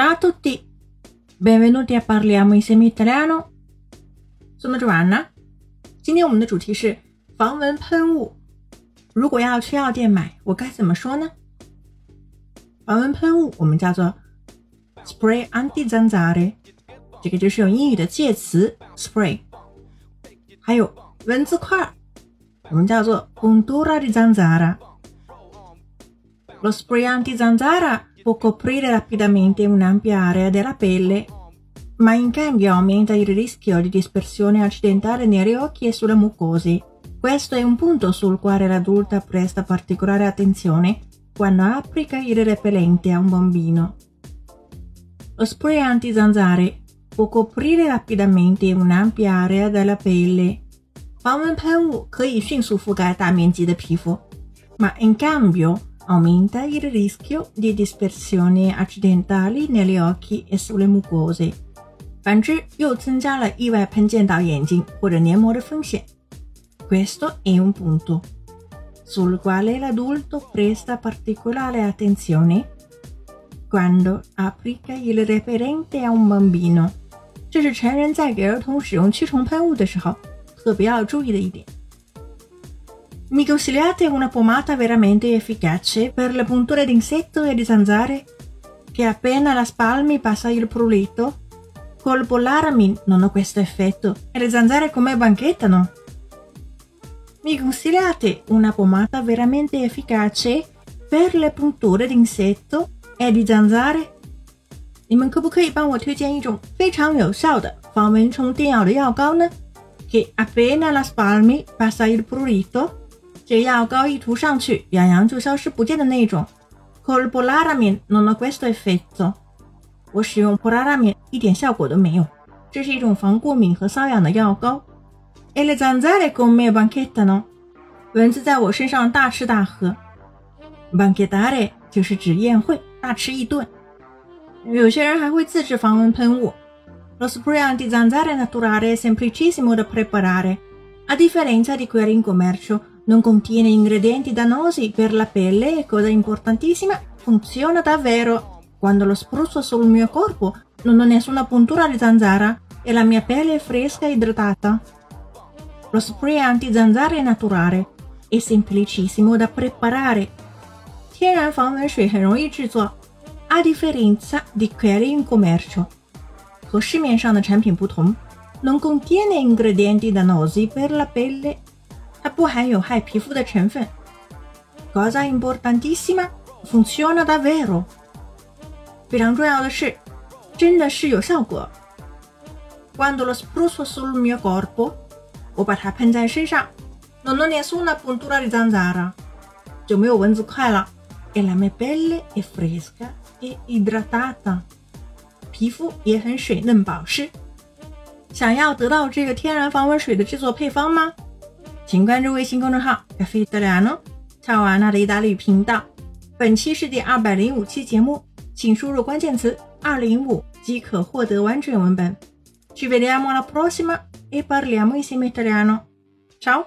Ciao a tutti, benvenuti a parliamo insieme italiano. Sono Joanna。今天我们的主题是防蚊喷雾。如果要去药店买，我该怎么说呢？防蚊喷雾我们叫做 spray anti-zanzare，这个就是用英语的介词 spray。还有蚊子块，我们叫做 puntura di zanzara。Lo spray anti-zanzara può coprire rapidamente un'ampia area della pelle, ma in cambio aumenta il rischio di dispersione accidentale negli occhi e sulle mucose. Questo è un punto sul quale l'adulta presta particolare attenzione quando applica il repellente a un bambino. Lo spray anti-zanzare può coprire rapidamente un'ampia area della pelle. 防蚊喷雾可以迅速覆盖大面积的皮肤，ma in cambio aumenta il rischio di dispersione accidentali negli occhi e sulle mucose。反之，又增加了意外喷溅到眼睛或者黏膜的风险。Questo è un punto sul quale l'adulto presta particolare attenzione quando applica il repellente a un bambino。这是成人在给儿童使用驱虫喷雾的时候特别要注意的一点。 Mi consigliate una pomata veramente efficace per le punture d'insetto e di zanzare? Che appena la spalmi passa il prurito? Col Polaramin non ho questo effetto e le zanzare come banchettano. Mi consigliate una pomata veramente efficace per le punture d'insetto e di zanzare? 你们可不可以帮我推荐一种非常有效的防蚊虫叮咬的药膏呢？Che appena la spalmi passa il prurito? 这药膏一涂上去，痒痒就消失不见的那种。Col Polaramin non ho questo effetto。我使用 Polaramin 一点效果都没有。这是一种防过敏和瘙痒的药膏。E le zanzare con me banchettano。蚊子在我身上大吃大喝。Banchettare 就是指宴会，大吃一顿。有些人还会自制防蚊喷雾。Lo spray anti zanzare naturale è semplicissimo da preparare, a differenza di quelli in commercio non contiene ingredienti dannosi per la pelle e cosa importantissima, funziona davvero. Quando lo spruzzo sul mio corpo non ho nessuna puntura di zanzara e la mia pelle è fresca e idratata. Lo spray anti-zanzara è naturale e semplicissimo da preparare. 天然防蚊水很容易制作，a differenza di quelli in commercio，和市面上的产品不同，non contiene ingredienti dannosi per la pelle 它 不含有害皮肤的成分。Cosa importantissima, funziona davvero。非常重要的是，真的是有效果。Quando lo spruzzo sul mio corpo，我把它喷在身上，non ho nessuna puntura di zanzara，就没有蚊子块了。E la mia pelle è fresca e idratata，皮肤也很水嫩保湿。想要得到这个天然防蚊水的制作配方吗？请关注微信公众号“ Cafe Italiano”，乔瓦纳的意大利频道。本期是第二百零五期节目，请输入关键词“二零五”即可获得完整文本。Ci vediamo alla prossima e parliamo insieme italiano. Ciao!